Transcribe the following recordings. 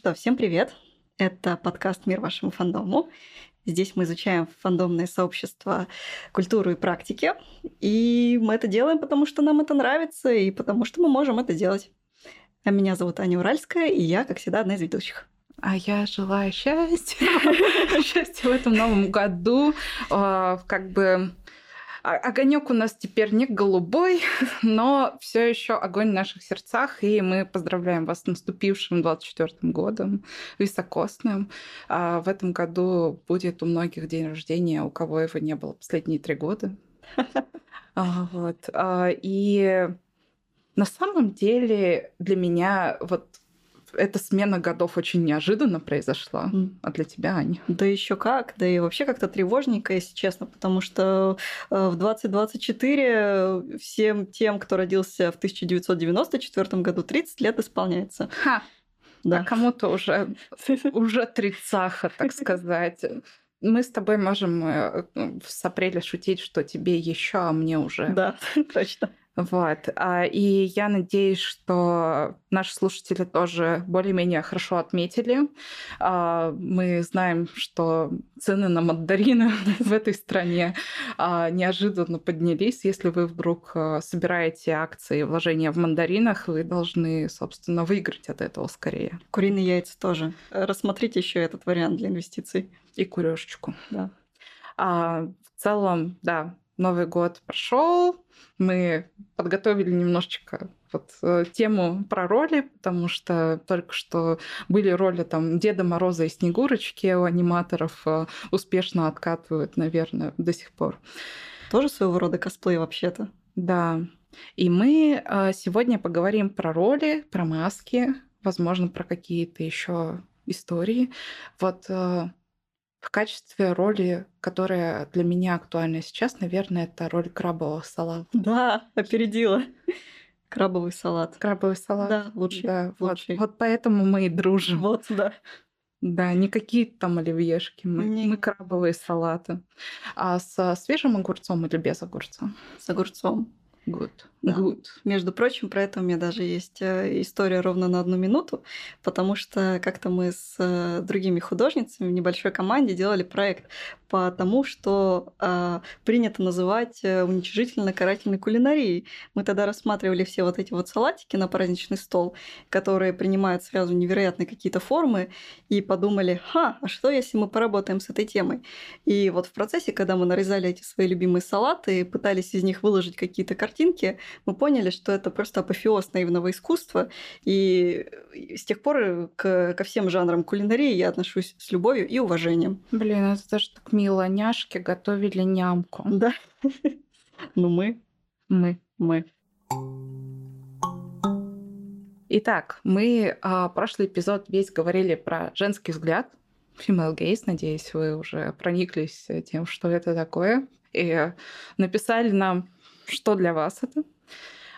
что, всем привет! Это подкаст «Мир вашему фандому». Здесь мы изучаем фандомное сообщество, культуру и практики. И мы это делаем, потому что нам это нравится и потому что мы можем это делать. А меня зовут Аня Уральская, и я, как всегда, одна из ведущих. А я желаю счастья, счастья в этом новом году. А, как бы огонек у нас теперь не голубой, но все еще огонь в наших сердцах, и мы поздравляем вас с наступившим 24 годом, високосным. А в этом году будет у многих день рождения, у кого его не было последние три года. А, вот. И на самом деле для меня вот эта смена годов очень неожиданно произошла. Mm. А для тебя, Аня? Да еще как, да и вообще как-то тревожненько, если честно, потому что э, в 2024 всем тем, кто родился в 1994 году, 30 лет исполняется. Ха! Да. А кому-то уже, уже тридцаха, так сказать. Мы с тобой можем э, с апреля шутить, что тебе еще, а мне уже. Да, точно. Вот. А, и я надеюсь, что наши слушатели тоже более-менее хорошо отметили. А, мы знаем, что цены на мандарины в этой стране а, неожиданно поднялись. Если вы вдруг собираете акции вложения в мандаринах, вы должны, собственно, выиграть от этого скорее. Куриные яйца тоже. Рассмотрите еще этот вариант для инвестиций. И курежечку. Да. А, в целом, да, Новый год прошел, мы подготовили немножечко вот э, тему про роли, потому что только что были роли там Деда Мороза и Снегурочки у аниматоров э, успешно откатывают, наверное, до сих пор. Тоже своего рода косплей вообще-то. Да. И мы э, сегодня поговорим про роли, про маски, возможно, про какие-то еще истории. Вот в качестве роли, которая для меня актуальна сейчас, наверное, это роль крабового салата. Да, опередила. Крабовый салат. Крабовый салат. Да, лучший. Да, лучший. Вот, вот поэтому мы и дружим. Вот, да. Да, не какие-то там оливьешки, мы, не... мы крабовые салаты. А со свежим огурцом или без огурца? С огурцом. Good. Да. Good. Между прочим, про это у меня даже есть э, история ровно на одну минуту, потому что как-то мы с э, другими художницами в небольшой команде делали проект по тому, что э, принято называть э, уничижительно-карательной кулинарией. Мы тогда рассматривали все вот эти вот салатики на праздничный стол, которые принимают сразу невероятные какие-то формы, и подумали, ха, а что если мы поработаем с этой темой? И вот в процессе, когда мы нарезали эти свои любимые салаты, пытались из них выложить какие-то картинки, мы поняли, что это просто апофеоз наивного искусства, и с тех пор к, ко всем жанрам кулинарии я отношусь с любовью и уважением. Блин, это даже так мило. Няшки готовили нямку. Да. Ну мы. Мы. Мы. Итак, мы а, прошлый эпизод весь говорили про женский взгляд, female gaze. Надеюсь, вы уже прониклись тем, что это такое, и написали нам, что для вас это.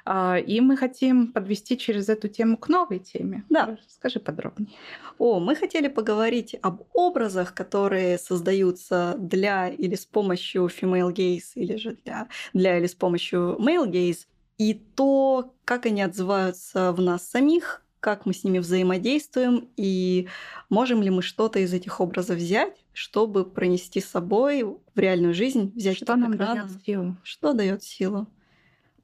А, и мы хотим подвести через эту тему к новой теме. Да. Скажи подробнее. О, мы хотели поговорить об образах, которые создаются для или с помощью female gaze, или же для, для или с помощью male gaze, и то, как они отзываются в нас самих, как мы с ними взаимодействуем, и можем ли мы что-то из этих образов взять, чтобы пронести с собой в реальную жизнь, взять что нам дает силу. Что дает силу?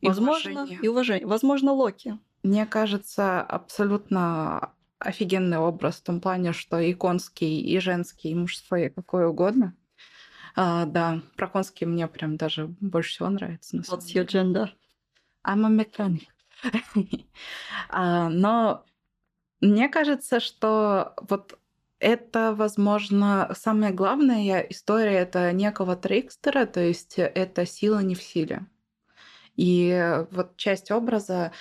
Возможно, уважение. и уважение. Возможно, Локи. Мне кажется, абсолютно офигенный образ в том плане, что и конский, и женский, и мужской, и какой угодно. А, да, про конский мне прям даже больше всего нравится. На What's your gender? I'm a mechanic. а, но мне кажется, что вот это, возможно, самая главная история это некого трикстера, то есть это сила не в силе. И вот часть образа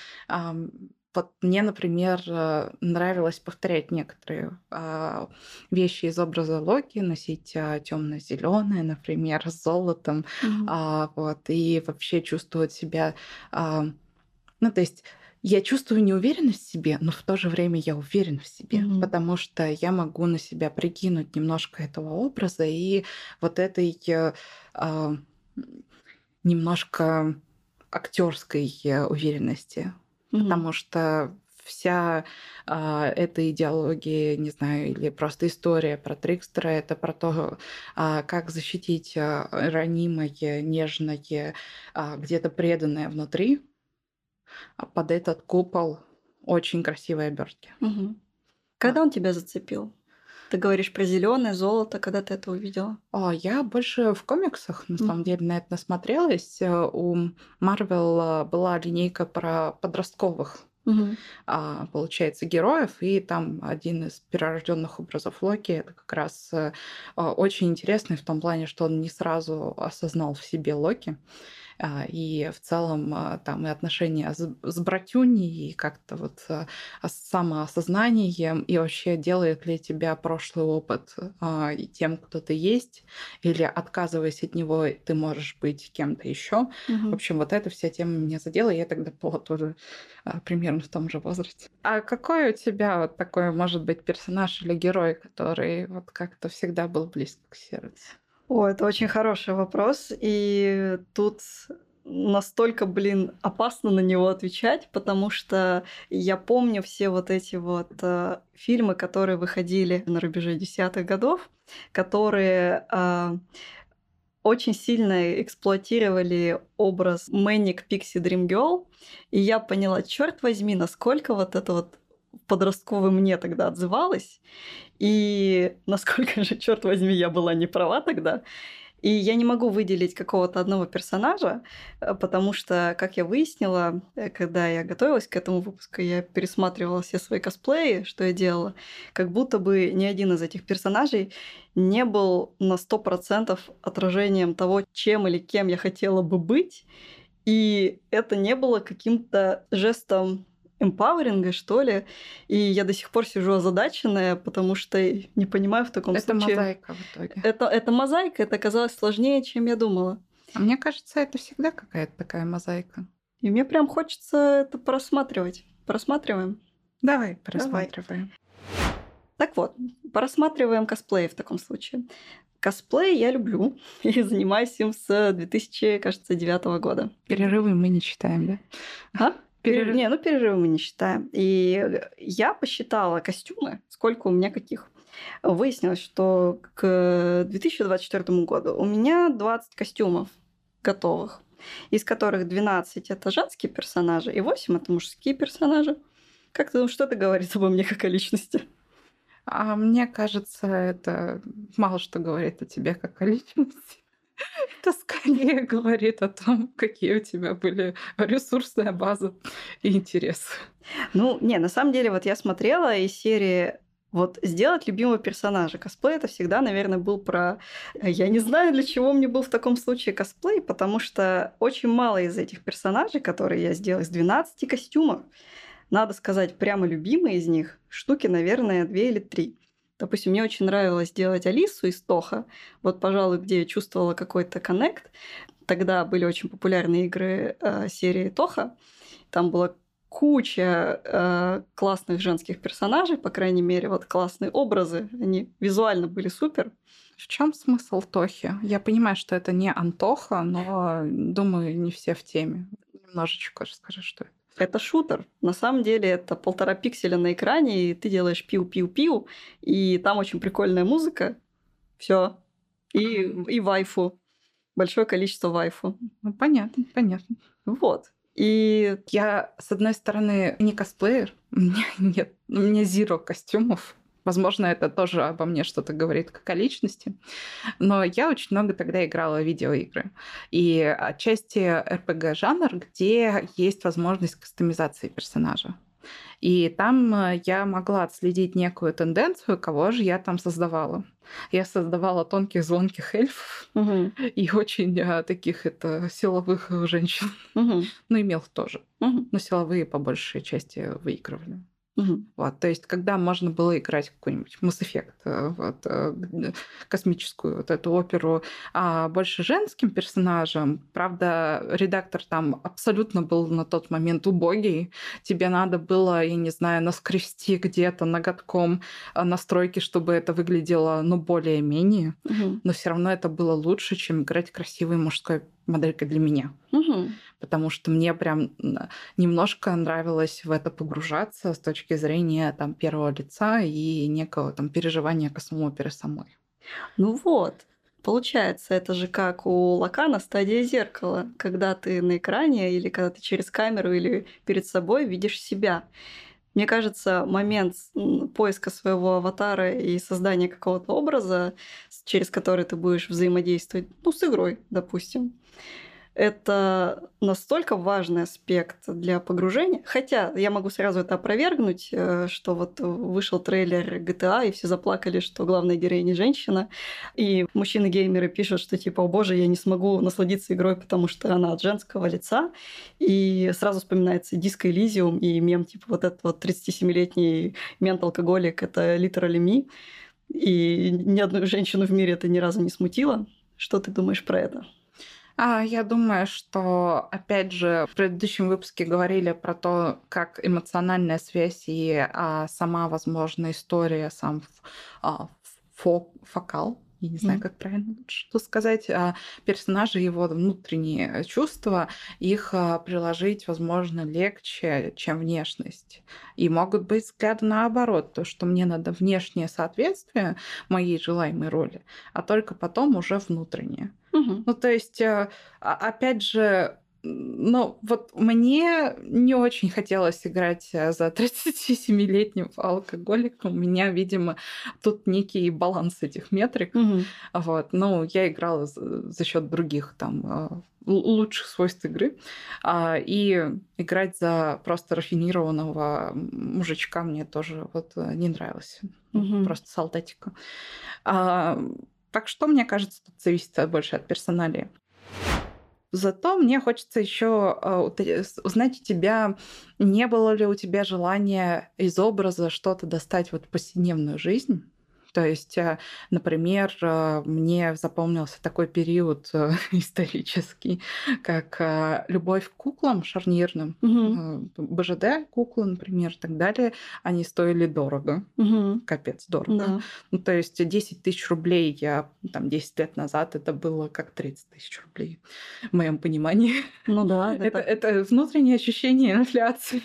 вот мне, например, э, нравилось повторять некоторые а, вещи из образа Локи, носить а, темно-зеленое, например, с золотом, mm-hmm. вот, и вообще чувствовать себя, ну, то есть я чувствую неуверенность в себе, но в то же время я уверен в себе, mm-hmm. потому что я могу на себя прикинуть немножко этого образа и вот этой а, немножко актерской э, уверенности, mm-hmm. потому что вся а, эта идеология, не знаю, или просто история про Трикстера, это про то, а, как защитить а, ранимое, нежное, а, где-то преданное внутри а под этот купол очень красивой обертки. Угу. Когда он тебя зацепил? Ты говоришь про зеленое золото, когда ты это увидела? О, я больше в комиксах, на самом деле, на это насмотрелась. Э, у Марвел была линейка про подростковых Мгм. а, получается, героев, и там один из перерожденных образов Локи это как раз а, очень интересный в том плане, что он не сразу осознал в себе Локи. А, и в целом а, там и отношения с, с братюней, и как-то вот а, ос- самоосознанием, и вообще делает ли тебя прошлый опыт и тем, кто ты есть, или отказываясь от него, ты можешь быть кем-то еще. В Мгм. общем, вот эта вся тема меня задела, и я тогда была тоже примерно в том же возрасте. А какой у тебя вот такой, может быть, персонаж или герой, который вот как-то всегда был близко к сердцу? О, это очень хороший вопрос, и тут настолько, блин, опасно на него отвечать, потому что я помню все вот эти вот э, фильмы, которые выходили на рубеже десятых годов, которые э, очень сильно эксплуатировали образ Мэник Пикси Дрим Girl, и я поняла, черт возьми, насколько вот это вот подростковый мне тогда отзывалось, и насколько же, черт возьми, я была не права тогда. И я не могу выделить какого-то одного персонажа, э, потому что, как я выяснила, э, когда я готовилась к этому выпуску, я пересматривала все свои косплеи, что я делала, как будто бы ни один из этих персонажей не был на 100% отражением того, чем или кем я хотела бы быть. И это не было каким-то жестом эмпауэринга, что ли. И я до сих пор сижу озадаченная, потому что не понимаю в таком Это случае... мозаика в итоге. Это, это мозаика, это оказалось сложнее, чем я думала. А мне кажется, это всегда какая-то такая мозаика. И мне прям хочется это просматривать. Просматриваем. Давай просматриваем. Так вот, просматриваем косплей в таком случае. Косплей я люблю и занимаюсь им с 2009 года. Перерывы мы не читаем, да? А? Перерыв. Не, ну перерывы мы не считаем. И я посчитала костюмы, сколько у меня каких. Выяснилось, что к 2024 году у меня 20 костюмов готовых, из которых 12 это женские персонажи и 8 это мужские персонажи. Как ты думаешь, что это говорит обо мне как о личности? А мне кажется, это мало что говорит о тебе как о личности. Это скорее говорит о том, какие у тебя были ресурсная база и интересы. Ну, не, на самом деле, вот я смотрела из серии вот сделать любимого персонажа. Косплей это всегда, наверное, был про... Я не знаю, для чего мне был в таком случае косплей, потому что очень мало из этих персонажей, которые я сделала, из 12 костюмов, надо сказать, прямо любимые из них, штуки, наверное, две или три. Допустим, мне очень нравилось делать Алису из Тоха. Вот, пожалуй, где я чувствовала какой-то коннект. Тогда были очень популярные игры э, серии Тоха. Там была куча э, классных женских персонажей, по крайней мере, вот классные образы. Они визуально были супер. В чем смысл Тохи? Я понимаю, что это не Антоха, но думаю, не все в теме. Немножечко расскажи, что это. Это шутер. На самом деле это полтора пикселя на экране, и ты делаешь пиу-пиу-пиу, и там очень прикольная музыка. Все. И, и вайфу. Большое количество вайфу. Ну, понятно, понятно. Вот. И Я, с одной стороны, не косплеер, у меня нет, у меня зеро костюмов. Возможно, это тоже обо мне что-то говорит как о личности. Но я очень много тогда играла в видеоигры. И отчасти RPG-жанр, где есть возможность кастомизации персонажа. И там э, я могла отследить некую тенденцию, кого же я там создавала. Я создавала тонких, звонких эльфов Мгм. и очень э, таких это силовых женщин. Мгм. Ну, и мелх тоже. Мгм. Но силовые по большей части выигрывали. Мгм. Вот, то есть, когда можно было играть какой-нибудь Mass Effect, э, вот, э, космическую вот эту оперу, а больше женским персонажем, правда, редактор там абсолютно был на тот момент убогий, тебе надо было, я не знаю, наскрести где-то ноготком э, настройки, чтобы это выглядело, ну, более-менее, Мгм. но все равно это было лучше, чем играть красивой мужской моделькой для меня. Мгм. Потому что мне прям немножко нравилось в это погружаться с точки зрения там первого лица и некого там переживания к самому самой. Ну вот, Получается, это же как у Лакана стадия зеркала, когда ты на экране или когда ты через камеру или перед собой видишь себя. Мне кажется, момент поиска своего аватара и создания какого-то образа, через который ты будешь взаимодействовать, ну, с игрой, допустим, это настолько важный аспект для погружения. Хотя я могу сразу это опровергнуть, э, что вот вышел трейлер GTA, и все заплакали, что главная героиня женщина. И мужчины-геймеры пишут, что типа, о боже, я не смогу насладиться игрой, потому что она от женского лица. И сразу вспоминается диско Элизиум и мем, типа, вот этот вот 37-летний мент-алкоголик, это literally me. И ни одну женщину в мире это ни разу не смутило. Что ты думаешь про это? А, я думаю, что, опять же, в предыдущем выпуске говорили про то, как эмоциональная связь и а, сама, возможно, история, сам а, фо фокал, я не знаю, mm. как правильно что сказать, а, персонажи, его внутренние чувства, их а, приложить, возможно, легче, чем внешность. И могут быть взгляды наоборот, то, что мне надо внешнее соответствие моей желаемой роли, а только потом уже внутреннее. Угу. Ну, то есть, э, опять же, ну, вот мне не очень хотелось играть э, за 37-летнего алкоголика. У меня, видимо, тут некий баланс этих метрик. Угу. Вот. Ну, я играла за, за счет других там э, лучших свойств игры. А, и играть за просто рафинированного мужичка мне тоже вот не нравилось. Угу. Просто солдатика. Так что, мне кажется, тут зависит больше от персоналии. Зато мне хочется еще а, узнать у тебя, не было ли у тебя желания из образа что-то достать вот в повседневную жизнь? То есть, э, например, э, мне запомнился такой период э, исторический, как любовь к куклам шарнирным, угу. БЖД куклы, например, и так далее, они стоили дорого, угу. капец дорого. Да. Ну, то есть 10 тысяч рублей я там 10 лет назад это было как 30 тысяч рублей в моем понимании. Ну да. Это, это внутреннее ощущение инфляции,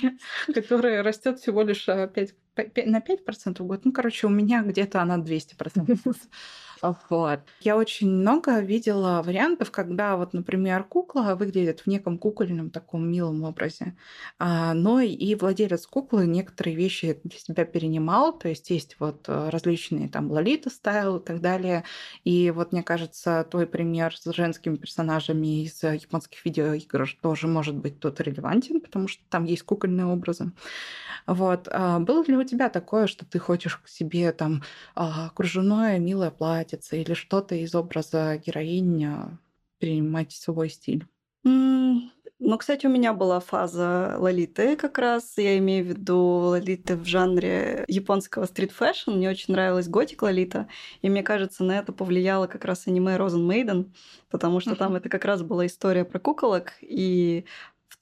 которое растет всего лишь 5 на 5% в год. Ну, короче, у меня где-то она 200%. Вот. Я очень много видела вариантов, когда вот, например, кукла выглядит в неком кукольном таком милом образе, а, но и владелец куклы некоторые вещи для себя перенимал, то есть есть вот э, различные там лолита стайл и так далее. И вот мне кажется, твой пример с женскими персонажами из японских видеоигр тоже может быть тут релевантен, потому что там есть кукольные образы. Вот. А было ли у тебя такое, что ты хочешь к себе там а, кружевное милое платьице или что-то из образа героини принимать в свой стиль? Ну, кстати, у меня была фаза лолиты как раз. Я имею в виду лолиты в жанре японского street fashion. Мне очень нравилась gothic lolita. И мне кажется, на это повлияло как раз аниме Rozen Maiden, потому что uh-huh. там это как раз была история про куколок. И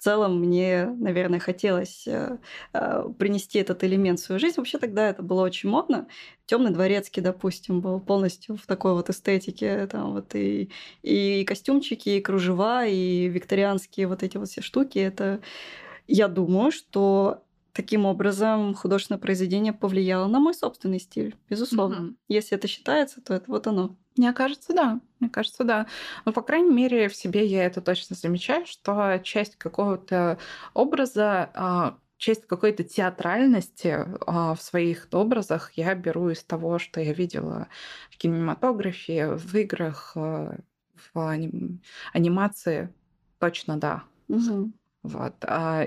целом мне, наверное, хотелось э, э, принести этот элемент в свою жизнь. Вообще тогда это было очень модно. Темный дворецкий, допустим, был полностью в такой вот эстетике. Там вот и, и костюмчики, и кружева, и викторианские вот эти вот все штуки. Это, я думаю, что таким образом художественное произведение повлияло на мой собственный стиль, безусловно. Mm-hmm. Если это считается, то это вот оно. Мне кажется, да. Мне кажется, да. Но, по крайней мере, в себе я это точно замечаю, что часть какого-то образа а, часть какой-то театральности а, в своих образах я беру из того, что я видела в кинематографе, в играх, а, в анимации. Точно, да. Угу. Вот.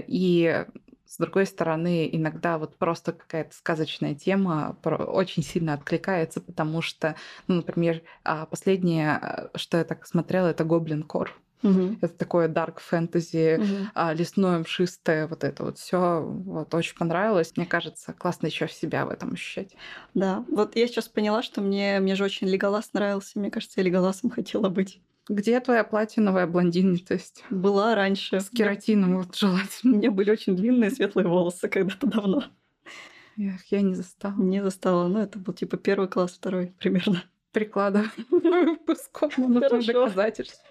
И с другой стороны, иногда вот просто какая-то сказочная тема очень сильно откликается, потому что, ну, например, а, последнее, а, что я так смотрела, это Гоблин Кор. Угу. Это такое дарк фэнтези, угу. лесное, мшистое, вот это вот все вот, очень понравилось. Мне кажется, классно еще себя в этом ощущать. Да, вот я сейчас поняла, что мне, мне же очень Леголас нравился. Мне кажется, я Леголасом хотела быть. Где твоя платиновая блондинитость? Была раньше. С кератином вот желательно. У меня были очень длинные светлые волосы когда-то давно. Эх, я не застала. Не застала. Ну, это был типа первый класс, второй примерно. Прикладываю выпуском, но доказательств.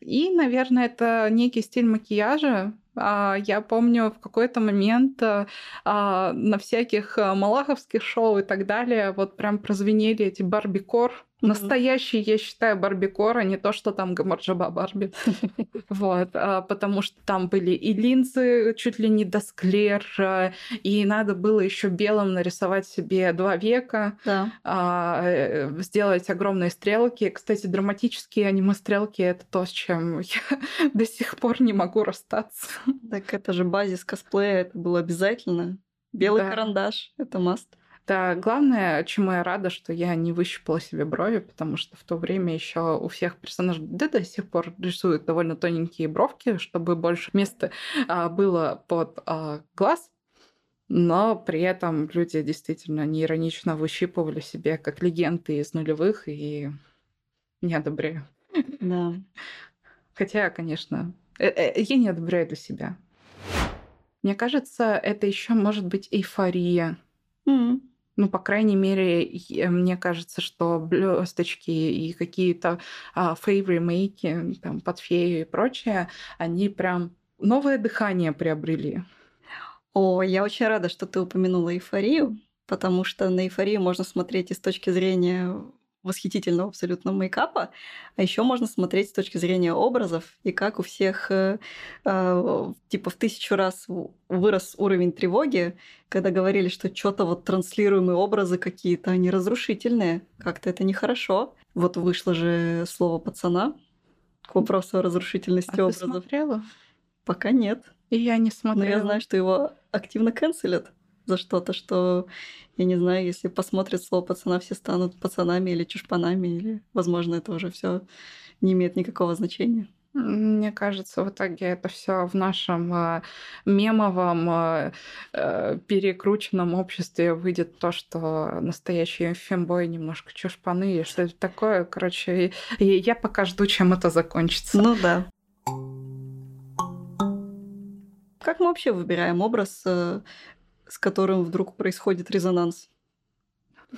И, наверное, это некий стиль макияжа. А, я помню, в какой-то момент а, а, на всяких малаховских шоу и так далее вот прям прозвенели эти барбикор Mm-hmm. Настоящий, я считаю, барбикор, а не то, что там Гамарджаба Барби. Вот, а, потому что там были и линзы чуть ли не до склер, и надо было еще белым нарисовать себе два века, а, э, сделать огромные стрелки. Кстати, драматические аниме-стрелки — это то, с чем я до сих пор не могу расстаться. Так это же базис косплея, это было обязательно. Белый карандаш — это маст. Да, главное, чему я рада, что я не выщипала себе брови, потому что в то время еще у всех персонажей, да до сих пор рисуют довольно тоненькие бровки, чтобы больше места а, было под а, глаз, но при этом люди действительно неиронично выщипывали себе как легенды из нулевых, и не одобряю. Да. Хотя, конечно, э, э, я не одобряю для себя. Мне кажется, это еще может быть эйфория. Mm. Ну, по крайней мере, мне кажется, что блесточки и какие-то а, фейвремейки, там, под фею и прочее, они прям новое дыхание приобрели. О, я очень рада, что ты упомянула эйфорию, потому что на эйфорию можно смотреть и с точки зрения восхитительного абсолютно мейкапа, а еще можно смотреть с точки зрения образов и как у всех э, э, типа в тысячу раз вырос уровень тревоги, когда говорили, что что-то вот транслируемые образы какие-то, они разрушительные, как-то это нехорошо. Вот вышло же слово пацана к вопросу о разрушительности а образов. Ты смотрела? Пока нет. И я не смотрела. Но я знаю, что его активно канцелят за что-то, что, я не знаю, если посмотрят слово пацана, все станут пацанами или чушпанами, или, возможно, это уже все не имеет никакого значения. Мне кажется, в итоге это все в нашем э, мемовом э, э, перекрученном обществе выйдет то, что настоящие фембой немножко чушпаны, и что это такое. Короче, и, и я пока жду, чем это закончится. Ну да. Как мы вообще выбираем образ э, с которым вдруг происходит резонанс?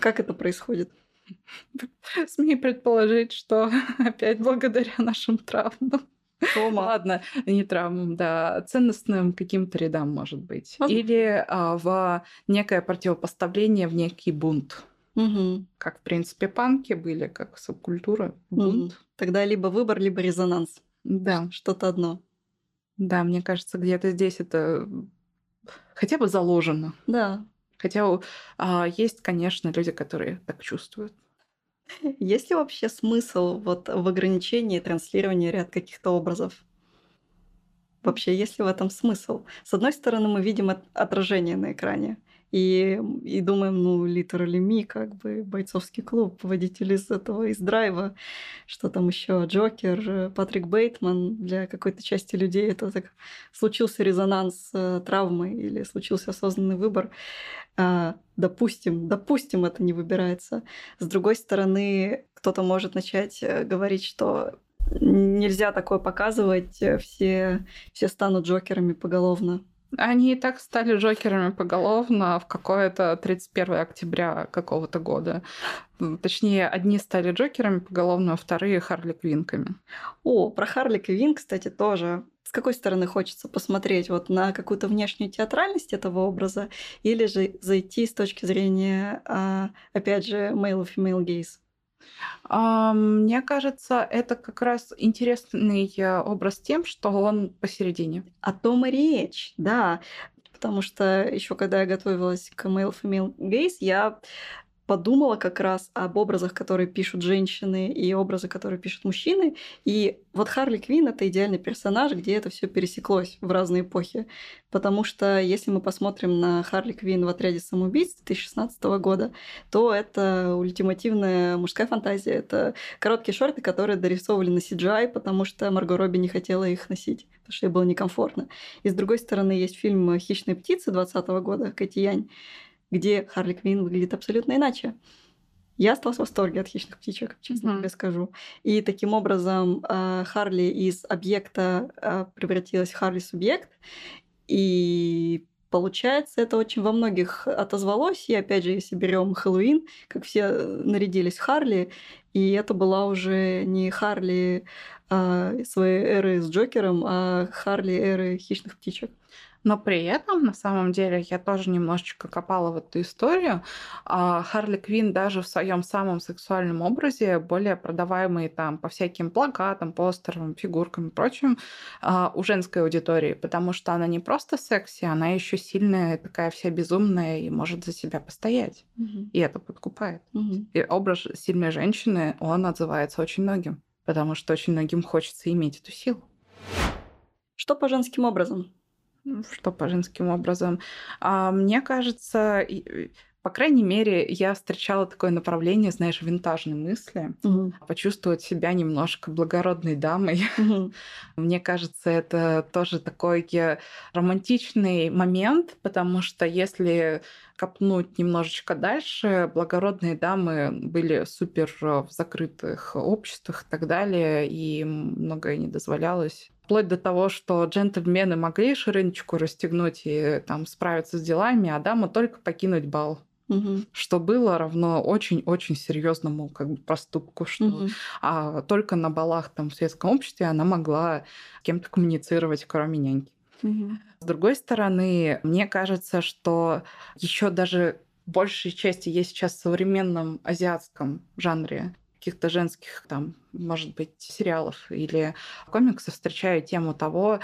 Как это происходит? Смею предположить, что опять благодаря нашим травмам. Тома. Ладно, не травмам, да, ценностным каким-то рядам, может быть. Возможно. Или а, в некое противопоставление, в некий бунт. Угу. Как, в принципе, панки были, как субкультура, бунт. Угу. Тогда либо выбор, либо резонанс. Да. Что-то одно. Да, мне кажется, где-то здесь это хотя бы заложено. Да. Хотя а, есть, конечно, люди, которые так чувствуют. Есть ли вообще смысл вот в ограничении транслирования ряд каких-то образов? Вообще, есть ли в этом смысл? С одной стороны, мы видим отражение на экране и, и думаем, ну, literally me, как бы бойцовский клуб, водитель из этого, из драйва, что там еще Джокер, Патрик Бейтман, для какой-то части людей это так случился резонанс э, травмы или случился осознанный выбор. А, допустим, допустим, это не выбирается. С другой стороны, кто-то может начать э, говорить, что нельзя такое показывать, э, все, все станут Джокерами поголовно. Они и так стали Джокерами поголовно в какое-то 31 октября какого-то года. Точнее, одни стали Джокерами поголовно, а вторые Харли Квинками. О, про Харли Квин, кстати, тоже. С какой стороны хочется посмотреть? Вот на какую-то внешнюю театральность этого образа или же зайти с точки зрения, а, опять же, male и female gaze? А, мне кажется, это как раз интересный э, образ тем, что он посередине. О том и речь, да. Потому что еще когда я готовилась к Male Female Gaze, я подумала как раз об образах, которые пишут женщины, и образы, которые пишут мужчины. И вот Харли Квин это идеальный персонаж, где это все пересеклось в разные эпохи. Потому что если мы посмотрим на Харли Квин в отряде самоубийц 2016 года, то это ультимативная мужская фантазия. Это короткие шорты, которые дорисовывали на CGI, потому что Марго Робби не хотела их носить, потому что ей было некомфортно. И с другой стороны, есть фильм «Хищные птицы» 2020 года, Кэти Янь, где Харли Квин выглядит абсолютно иначе. Я осталась в восторге от хищных птичек, честно mm-hmm. тебе скажу. И таким образом э, Харли из объекта э, превратилась в Харли-субъект. И получается, это очень во многих отозвалось. И опять же, если берем Хэллоуин, как все нарядились в Харли, и это была уже не Харли э, своей эры с Джокером, а Харли эры хищных птичек. Но при этом, на самом деле, я тоже немножечко копала в эту историю. А Харли Квин даже в своем самом сексуальном образе, более продаваемый там по всяким плакатам, постерам, фигуркам и прочим, а, у женской аудитории, потому что она не просто секси, она еще сильная, такая вся безумная и может за себя постоять. Мгм. И это подкупает. Мгм. И образ сильной женщины, он отзывается очень многим, потому что очень многим хочется иметь эту силу. Что по женским образом? Ну, Что по женским образом? А, мне кажется, по крайней мере, я встречала такое направление, знаешь, винтажной мысли. Мгм. Почувствовать себя немножко благородной дамой. Мгм. Мне кажется, это тоже такой романтичный момент, потому что если копнуть немножечко дальше, благородные дамы были супер э, в закрытых обществах и так далее, и многое не дозволялось. Вплоть до того, что джентльмены могли шириночку расстегнуть и там справиться с делами, а дама только покинуть бал. Мгм. Что было равно очень-очень серьезному как бы, проступку, что Мгм. а только на балах там в светском обществе она могла с кем-то коммуницировать, кроме няньки. Мгм. С другой стороны, мне кажется, что еще даже большей части есть сейчас в современном азиатском жанре каких-то женских, там, может быть, сериалов или комиксов встречаю тему того,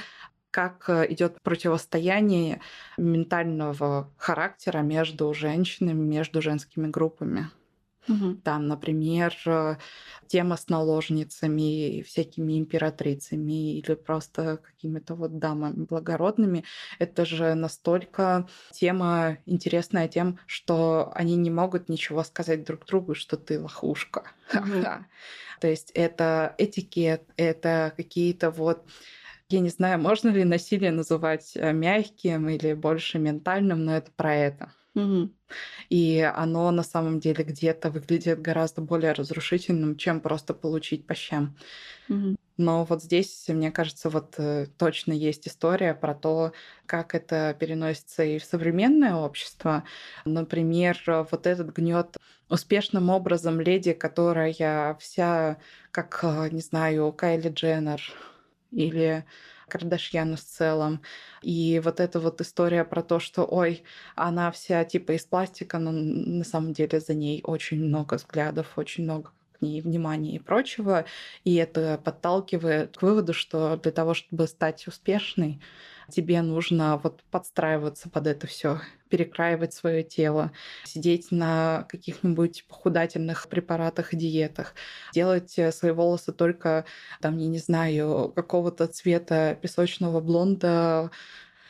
как э, идет противостояние ментального характера между женщинами, между женскими группами. Мгм. Там, например, э, тема с наложницами, всякими императрицами или просто какими-то вот дамами благородными. Это же настолько тема интересная тем, что они не могут ничего сказать друг другу, что ты лохушка. Ха-ха. То есть это этикет, это какие-то вот я не знаю, можно ли насилие называть э, мягким или больше ментальным, но это про это. Мгм. И оно на самом деле где-то выглядит гораздо более разрушительным, чем просто получить по щам. Мгм. Но вот здесь, мне кажется, вот э, точно есть история про то, как это переносится и в современное общество. Например, э, вот этот гнет успешным образом леди, которая вся, как, э, не знаю, Кайли Дженнер или Кардашьян в целом. И вот эта вот история про то, что, ой, она вся типа из пластика, но на самом деле за ней очень много взглядов, очень много к ней внимания и прочего. И это подталкивает к выводу, что для того, чтобы стать успешной, тебе нужно вот подстраиваться под это все, перекраивать свое тело, сидеть на каких-нибудь похудательных препаратах и диетах, делать э, свои волосы только, там, я не знаю, какого-то цвета песочного блонда,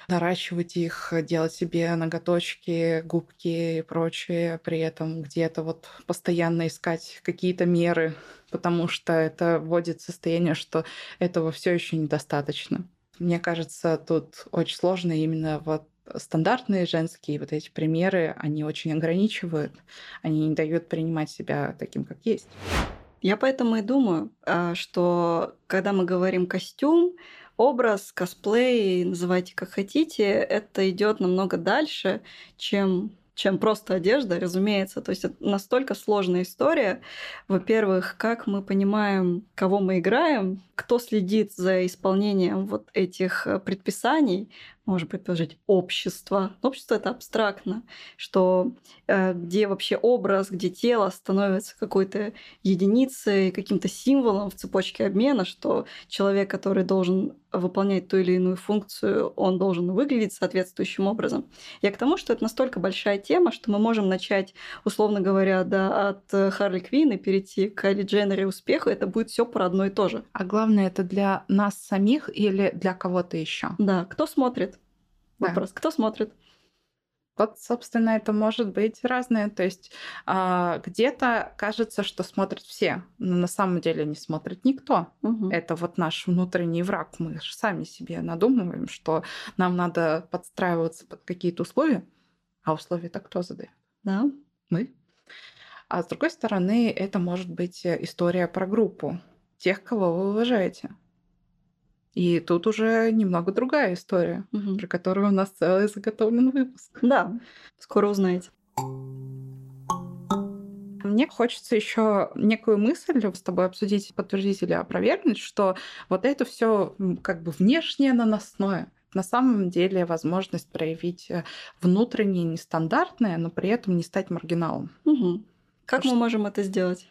наращивать их, делать себе ноготочки, губки и прочее, при этом где-то вот постоянно искать какие-то меры, потому что это вводит в состояние, что этого все еще недостаточно. Мне кажется, тут очень сложно именно вот стандартные женские вот эти примеры, они очень ограничивают, они не дают принимать себя таким, как есть. Я поэтому и думаю, а, что когда мы говорим костюм, образ, косплей, называйте как хотите, это идет намного дальше, чем чем просто одежда, разумеется. То есть это настолько сложная история. Во-первых, как мы понимаем, кого мы играем, кто следит за исполнением вот этих э, предписаний, может предположить, общество. Общество это абстрактно, что э, где вообще образ, где тело становится какой-то единицей, каким-то символом в цепочке обмена, что человек, который должен выполнять ту или иную функцию, он должен выглядеть соответствующим образом. Я к тому, что это настолько большая тема, что мы можем начать, условно говоря, да, от э, Харли Квинн и перейти к Кайли Дженнер и успеху, это будет все про одно и то же. А главное, это для нас самих или для кого-то еще? Да, кто смотрит? Да. Вопрос, кто смотрит? Вот, собственно, это может быть разное. То есть а, где-то кажется, что смотрят все, но на самом деле не смотрит никто. Мгм. Это вот наш внутренний враг. Мы же сами себе надумываем, что нам надо подстраиваться под какие-то условия, а условия-то кто задает? Да. Мы. А с другой стороны, это может быть э, история про группу тех, кого вы уважаете. И тут уже немного другая история, Мгм. про которую у нас целый заготовлен выпуск. Да, скоро узнаете. Мне хочется еще некую мысль с тобой обсудить, подтвердить или опровергнуть, что вот это все как бы внешнее наносное. На самом деле возможность проявить э, внутреннее нестандартное, но при этом не стать маргиналом. Угу. Как Потому мы что... можем это сделать?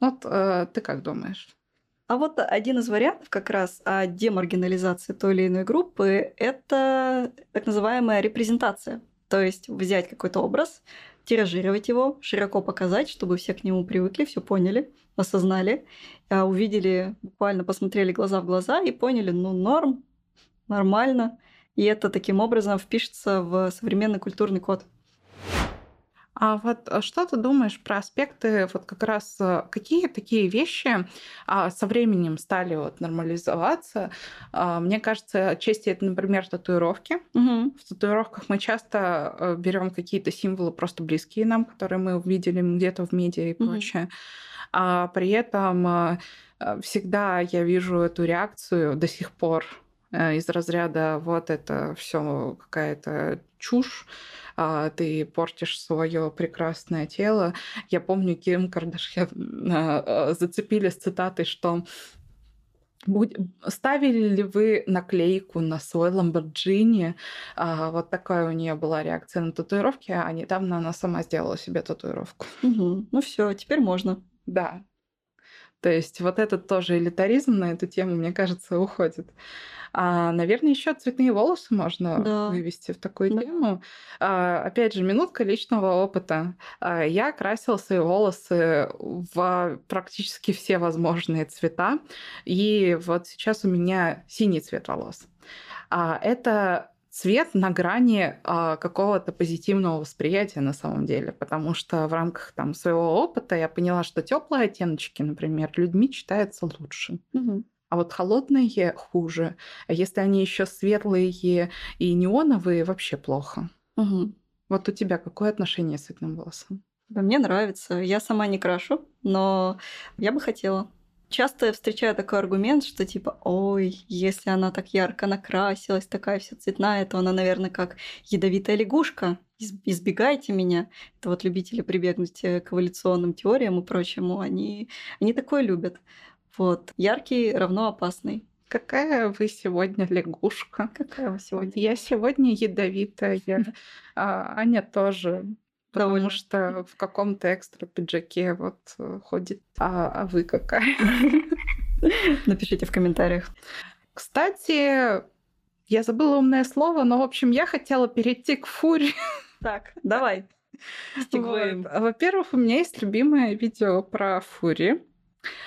Вот э, ты как думаешь? А вот один из вариантов как раз о демаргинализации той или иной группы – это так называемая репрезентация. То есть взять какой-то образ, тиражировать его, широко показать, чтобы все к нему привыкли, все поняли, осознали, а увидели, буквально посмотрели глаза в глаза и поняли, ну, норм, нормально. И это таким образом впишется в современный культурный код. А вот э, что ты думаешь про аспекты, вот как раз э, какие такие вещи а, со временем стали вот нормализоваться? А, мне кажется, отчасти это, например, татуировки. Угу. В татуировках мы часто э, берем какие-то символы просто близкие нам, которые мы увидели где-то в медиа и угу. прочее. А при этом всегда я вижу эту реакцию до сих пор из разряда вот это все какая-то чушь а, ты портишь свое прекрасное тело. Я помню, Ким Кардашьян а, зацепили с цитатой, что. Ставили ли вы наклейку на свой Ламборджини? А, вот такая у нее была реакция на татуировки, а недавно она сама сделала себе татуировку. Угу. Ну все, теперь можно. Да. То есть вот этот тоже элитаризм на эту тему, мне кажется, уходит. А, наверное, еще цветные волосы можно да. вывести в такую да. тему. А, опять же, минутка личного опыта. А, я красила свои волосы в практически все возможные цвета. И вот сейчас у меня синий цвет волос. А, это цвет на грани а, какого-то позитивного восприятия на самом деле, потому что в рамках там своего опыта я поняла, что теплые оттеночки, например, людьми читаются лучше. Угу а вот холодные хуже. А если они еще светлые и неоновые, вообще плохо. Угу. Вот у тебя какое отношение с этим волосом? Мне нравится. Я сама не крашу, но я бы хотела. Часто я встречаю такой аргумент, что типа, ой, если она так ярко накрасилась, такая вся цветная, то она, наверное, как ядовитая лягушка. Избегайте меня. Это вот любители прибегнуть к эволюционным теориям и прочему, они, они такое любят. Вот. Яркий равно опасный. Какая вы сегодня лягушка? Какая вы сегодня? Я сегодня ядовитая. А Аня тоже. Потому что в каком-то экстра пиджаке вот э, ходит. А, а вы какая? Напишите в комментариях. Кстати, я забыла умное слово, но, в общем, я хотела перейти к фуре. Так, давай. Вот. Во-первых, у меня есть любимое видео про фури.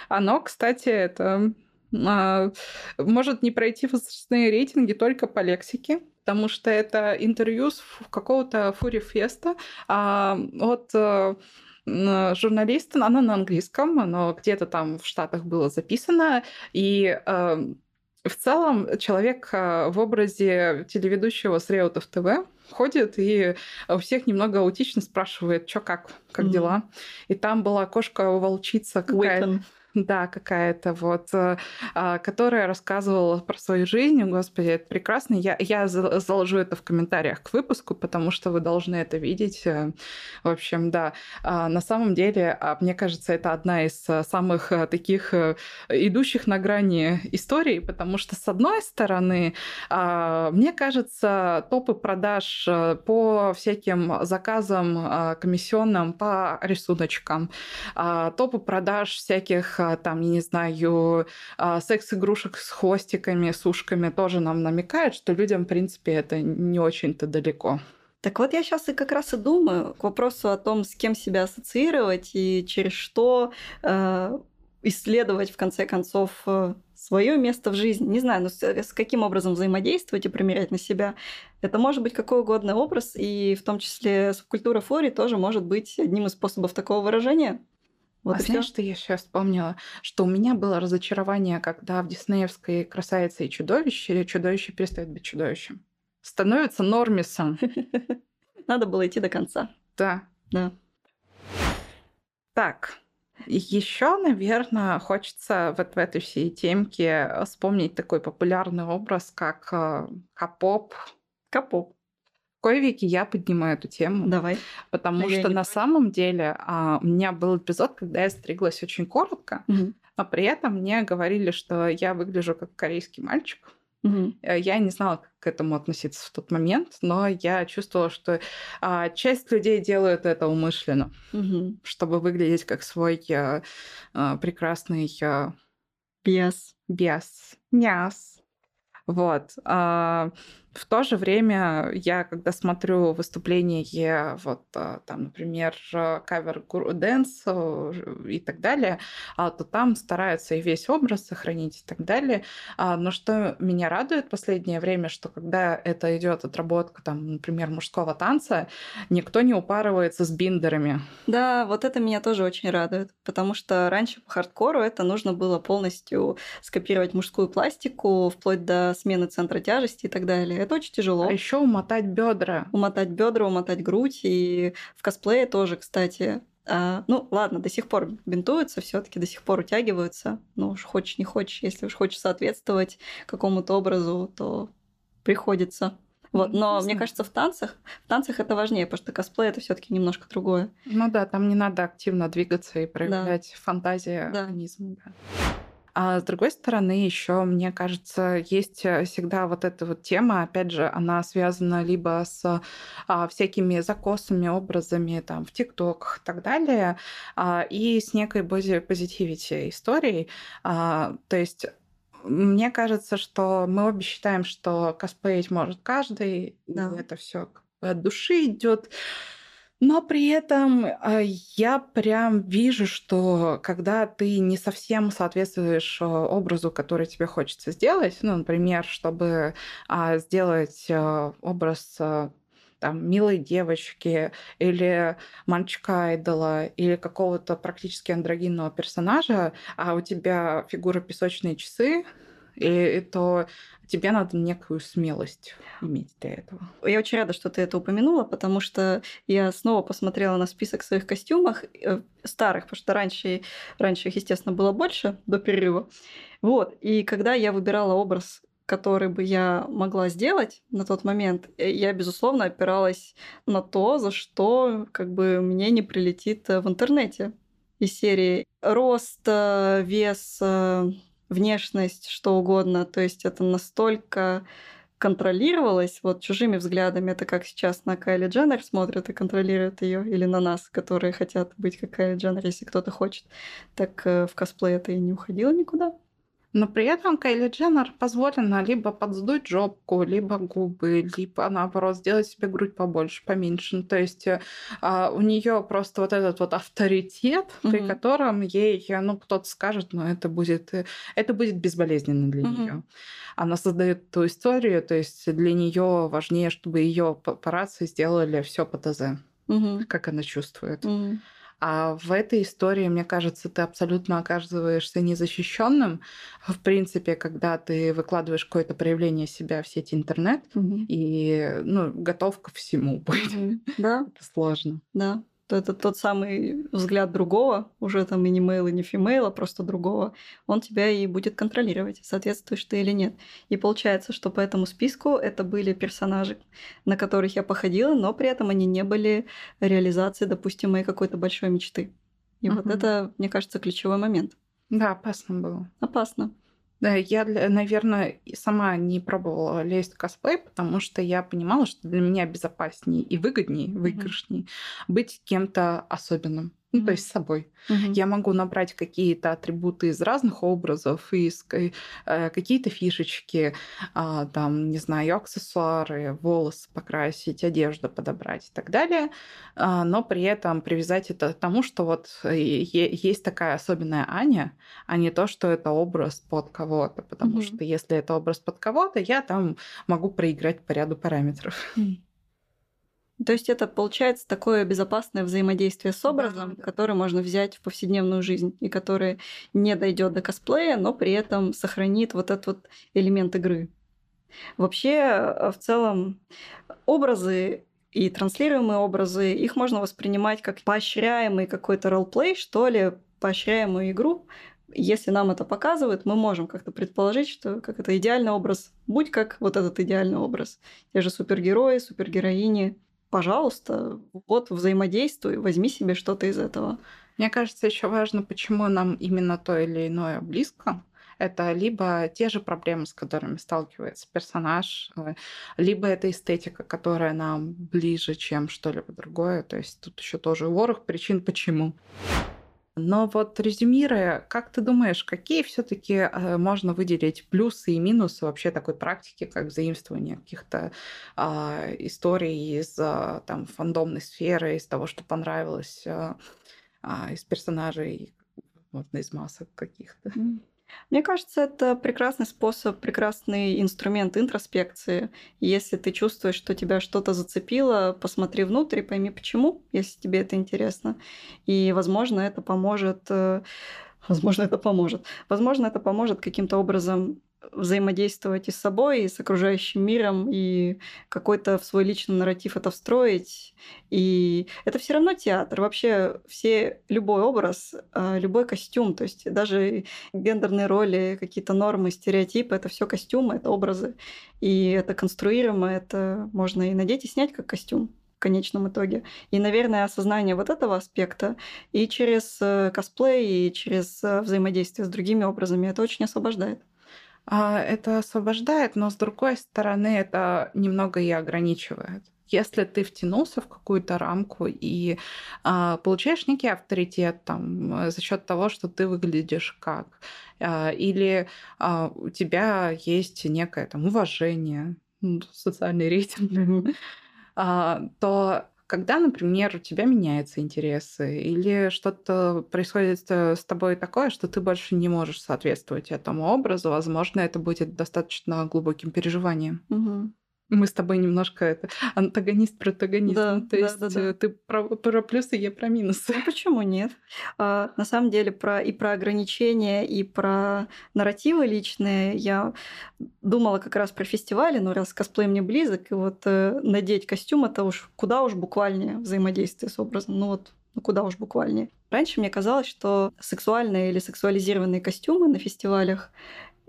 Оно, кстати, это а, может не пройти возрастные рейтинги только по лексике, потому что это интервью с какого-то Фури Феста а, от э, журналиста, оно на английском, оно где-то там в Штатах было записано, и э, в целом человек э, в образе телеведущего с Реутов ТВ ходит и у всех немного аутично спрашивает, что как, как mm-hmm. дела. И там была кошка-волчица какая-то. Да, какая-то вот, э, а, которая рассказывала про свою жизнь. Господи, это прекрасно. Я, я заложу это в комментариях к выпуску, потому что вы должны это видеть. Э, в общем, да. А, на самом деле, а, мне кажется, это одна из э, самых таких идущих на грани историй, потому что, с одной стороны, мне кажется, топы продаж по всяким заказам комиссионным, по рисуночкам, топы продаж всяких там, я не знаю, а, секс-игрушек с хвостиками, с ушками тоже нам намекает, что людям, в принципе, это не очень-то далеко. Так вот я сейчас и как раз и думаю к вопросу о том, с кем себя ассоциировать и через что э, исследовать, в конце концов, э, свое место в жизни. Не знаю, но с, с каким образом взаимодействовать и примерять на себя. Это может быть какой угодно образ, и в том числе субкультура фори тоже может быть одним из способов такого выражения. Вот а знаешь, что я сейчас вспомнила? Что у меня было разочарование, когда в диснеевской «Красавице и чудовище» чудовище перестает быть чудовищем. Становится нормисом. Надо было идти до конца. Да. Да. Так, еще, наверное, хочется вот в этой всей темке вспомнить такой популярный образ, как э, капоп. Капоп кои веки я поднимаю эту тему. Давай. Потому А что на против. самом деле а, у меня был эпизод, когда я стриглась очень коротко, Мгм. но при этом мне говорили, что я выгляжу как корейский мальчик. Э, Я не знала, как к этому относиться в тот момент, но я чувствовала, что а, часть людей делают это умышленно, Мгм. чтобы выглядеть как свой а, а, прекрасный а, Пьес. Бес. Няс. Вот. А, в то же время я, когда смотрю выступление, вот а, там, например, а, cover dance и так далее, а, то там стараются и весь образ сохранить и так далее. А, но что меня радует в последнее время, что когда это идет отработка, там, например, мужского танца, никто не упарывается с биндерами. Да, вот это меня тоже очень радует, потому что раньше по хардкору это нужно было полностью скопировать мужскую пластику, вплоть до смены центра тяжести и так далее. Это очень тяжело. А еще умотать бедра. Умотать бедра, умотать грудь. И в косплее тоже, кстати, а, ну, ладно, до сих пор бинтуются, все-таки до сих пор утягиваются. Ну, уж хочешь, не хочешь. Если уж хочешь соответствовать какому-то образу, то приходится. Вот, но не мне кажется, в танцах, в танцах это важнее, потому что косплей это все-таки немножко другое. Ну да, там не надо активно двигаться и проявлять фантазию Да. организма. да. А с другой стороны, еще, мне кажется, есть э, всегда вот эта вот тема, опять же, она связана либо с а, всякими закосами, образами там в ТикТоках и так далее, а, и с некой боди-позитивити историей. А, то есть мне кажется, что мы обе считаем, что косплеить может каждый, Да. это все от души идет. Но при этом а, я прям вижу, что когда ты не совсем соответствуешь а, образу, который тебе хочется сделать, ну, например, чтобы а, сделать а, образ а, там, милой девочки или мальчика-айдола или какого-то практически андрогинного персонажа, а у тебя фигура песочные часы, и, и то тебе надо некую смелость иметь для этого. Я очень рада, что ты это упомянула, потому что я снова посмотрела на список своих костюмов э, старых, потому что раньше, раньше их, естественно, было больше до перерыва. Вот. И когда я выбирала образ, который бы я могла сделать на тот момент, э, я, безусловно, опиралась на то, за что как бы мне не прилетит э, в интернете из серии рост, вес, внешность, что угодно. То есть это настолько контролировалось вот чужими взглядами. Это как сейчас на Кайли Дженнер смотрят и контролируют ее, или на нас, которые хотят быть как Кайли Дженнер, если кто-то хочет. Так э, в косплей это и не уходило никуда. Но при этом Кайли Дженнер позволено либо подсдуть жопку, либо губы, либо наоборот сделать себе грудь побольше, поменьше. Ну, то есть э, а, у нее просто вот этот вот авторитет, при Мгм. котором ей, ну, кто-то скажет, но это будет, э, это будет безболезненно для Мгм. нее. Она создает ту историю, то есть для нее важнее, чтобы ее папарацци сделали все по ТЗ, Мгм. как она чувствует. Мгм. А в этой истории, мне кажется, ты абсолютно оказываешься незащищенным. В принципе, когда ты выкладываешь какое-то проявление себя в сети интернет Мгм. и ну, готов ко всему быть. Мгм. Да, Это сложно. да. То Это тот самый взгляд другого, уже там и не мейл, и не фимейл, а просто другого. Он тебя и будет контролировать, соответствуешь ты или нет. И получается, что по этому списку это были персонажи, на которых я походила, но при этом они не были реализацией, допустим, моей какой-то большой мечты. И вот Мгм. это, мне кажется, ключевой момент. Да, опасно было. Опасно. Да, я, наверное, сама не пробовала лезть в косплей, потому что я понимала, что для меня безопаснее и выгоднее, выигрышнее быть кем-то особенным. Ну, то есть собой. Мгм. Я могу набрать какие-то атрибуты из разных образов, из ка- э, какие-то фишечки, а, там, не знаю, аксессуары, волосы покрасить, одежду подобрать и так далее, а, но при этом привязать это к тому, что вот э, есть такая особенная Аня, а не то, что это образ под кого-то, потому Мгм. что если это образ под кого-то, я там могу проиграть по ряду параметров. М. То есть это получается такое безопасное взаимодействие с Да, образом, да. который можно взять в повседневную жизнь и который не дойдет до косплея, но при этом сохранит вот этот вот элемент игры. Вообще, э, в целом, образы и транслируемые образы, их можно воспринимать как поощряемый какой-то ролплей, что ли, поощряемую игру. если нам это показывают, мы можем как-то предположить, что как это идеальный образ, будь как вот этот идеальный образ. Те же супергерои, супергероини. Пожалуйста, вот взаимодействуй, возьми себе что-то из этого. Мне кажется, еще важно, почему нам именно то или иное близко. Это либо те же проблемы, с которыми сталкивается персонаж, э, либо это эстетика, которая нам ближе, чем что-либо другое. То есть тут еще тоже ворох причин, почему. Но вот резюмируя, как ты думаешь, какие все-таки э, можно выделить плюсы и минусы вообще такой практики, как заимствование каких-то э, историй из э, там фандомной сферы, из того, что понравилось, э, э, из персонажей, можно из масок каких-то? Мне кажется, это прекрасный способ, прекрасный инструмент интроспекции. Если ты чувствуешь, что тебя что-то зацепило, посмотри внутрь и пойми, почему, если тебе это интересно. И, возможно, это поможет э, Возможно, это поможет. Возможно, это поможет каким-то образом взаимодействовать и с собой, и с окружающим миром, и какой-то в свой личный нарратив это встроить. И это все равно театр. Вообще все, любой образ, а, любой костюм, то есть даже гендерные роли, какие-то нормы, стереотипы, это все костюмы, это образы. И это конструируемо, это можно и надеть, и снять как костюм в конечном итоге. И, наверное, осознание вот этого аспекта и через э, косплей, и через э, взаимодействие с другими образами это очень освобождает. А, это освобождает, но с другой стороны это немного и ограничивает. Если ты втянулся в какую-то рамку и а, получаешь некий авторитет там за счет того, что ты выглядишь как, а, или а, у тебя есть некое там уважение, социальный рейтинг, то когда, например, у тебя меняются интересы или что-то происходит с тобой такое, что ты больше не можешь соответствовать этому образу, возможно, это будет достаточно глубоким переживанием. Угу мы с тобой немножко это антагонист-протагонист. Да, ну, то да, есть да, да. Э, ты про, про плюсы, я про минусы. Ну, почему нет? А, на самом деле про, и про ограничения, и про нарративы личные я думала как раз про фестивали, но раз косплей мне близок, и вот э, надеть костюм это уж куда уж буквальнее взаимодействие с образом. Ну вот ну куда уж буквальнее. Раньше мне казалось, что сексуальные или сексуализированные костюмы на фестивалях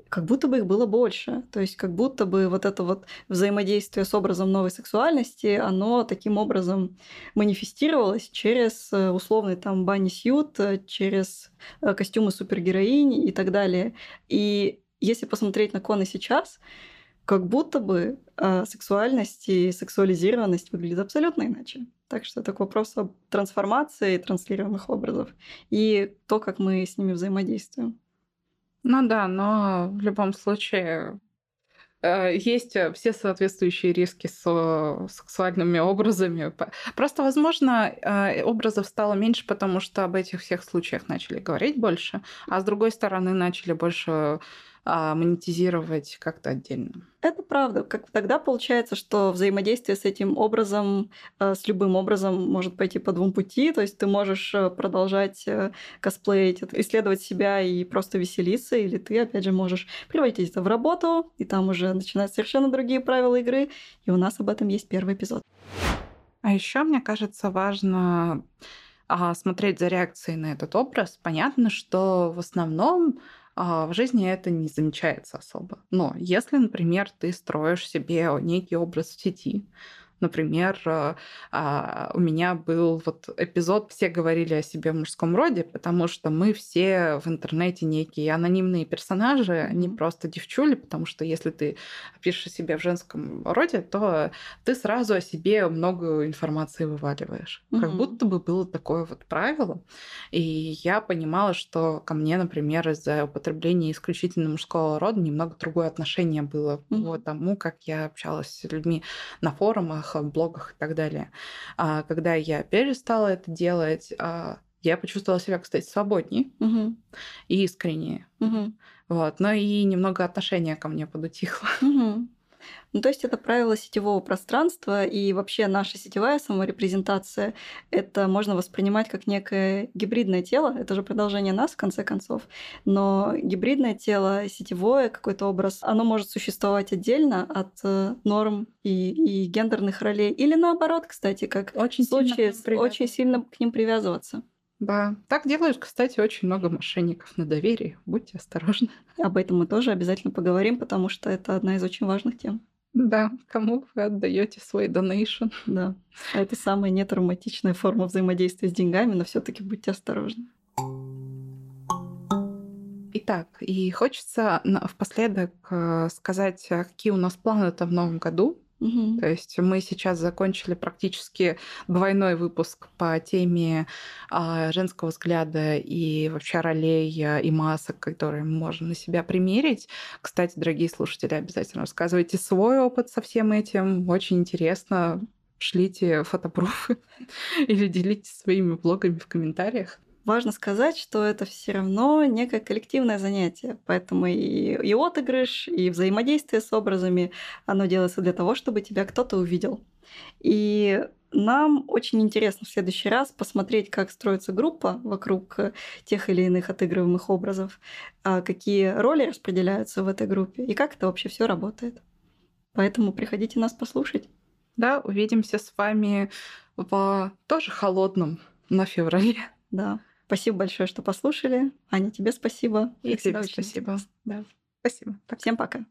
как будто бы их было больше. То есть как будто бы вот это вот взаимодействие с образом новой сексуальности, оно таким образом манифестировалось через э, условный там банни сьют, через э, костюмы супергероини и так далее. И если посмотреть на коны сейчас, как будто бы э, сексуальность и сексуализированность выглядят абсолютно иначе. Так что это вопрос об трансформации транслируемых образов и то, как мы с ними взаимодействуем. Ну да, но в любом случае э, есть э, все соответствующие риски с э, сексуальными образами. Просто, возможно, образов стало меньше, потому что об этих всех случаях начали говорить больше, а с другой стороны начали больше а, монетизировать как-то отдельно. Это правда. Как тогда получается, что взаимодействие с этим образом, э, с любым образом может пойти по двум пути. То есть ты можешь э, продолжать э, косплеить, исследовать себя и просто веселиться, или ты, опять же, можешь приводить это в работу, и там уже начинают совершенно другие правила игры. И у нас об этом есть первый эпизод. А еще, мне кажется, важно а, смотреть за реакцией на этот образ. Понятно, что в основном в жизни это не замечается особо. Но если, например, ты строишь себе некий образ в сети, Например, э, а, у меня был вот эпизод, все говорили о себе в мужском роде, потому что мы все в интернете некие анонимные персонажи, они mm-hmm. просто девчули, потому что если ты пишешь о себе в женском роде, то ты сразу о себе много информации вываливаешь. Mm-hmm. Как будто бы было такое вот правило. И я понимала, что ко мне, например, из-за употребления исключительно мужского рода немного другое отношение было mm-hmm. к тому, как я общалась с людьми на форумах, в блогах и так далее. А когда я перестала это делать, а, я почувствовала себя, кстати, свободнее угу. и искреннее. Угу. Вот. Но и немного отношение ко мне подутихло. Угу. Ну, то есть это правило сетевого пространства, и вообще наша сетевая саморепрезентация, это можно воспринимать как некое гибридное тело, это же продолжение нас, в конце концов, но гибридное тело, сетевое какой-то образ, оно может существовать отдельно от э, норм и, и гендерных ролей, или наоборот, кстати, как очень в случае, сильно очень сильно к ним привязываться. Да, так делают, кстати, очень много мошенников на доверии. Будьте осторожны. Об этом мы тоже обязательно поговорим, потому что это одна из очень важных тем. Да, кому вы отдаете свой донейшн? Да, а это самая нетравматичная форма взаимодействия с деньгами, но все-таки будьте осторожны. Итак, и хочется впоследок э, сказать, а какие у нас планы-то в новом году. То есть мы сейчас закончили практически двойной выпуск по теме а, женского взгляда и вообще ролей а, и масок, которые можем на себя примерить. Кстати, дорогие слушатели, обязательно рассказывайте свой опыт со всем этим. Очень интересно. Шлите фотопруфы или делитесь своими блогами в комментариях. Важно сказать, что это все равно некое коллективное занятие, поэтому и, и отыгрыш, и взаимодействие с образами, оно делается для того, чтобы тебя кто-то увидел. И нам очень интересно в следующий раз посмотреть, как строится группа вокруг э, тех или иных отыгрываемых образов, а какие роли распределяются в этой группе и как это вообще все работает. Поэтому приходите нас послушать. Да, увидимся с вами в тоже холодном на феврале. Да. Спасибо большое, что послушали. Аня, тебе спасибо. И тебе спасибо. Да. Спасибо. Всем пока.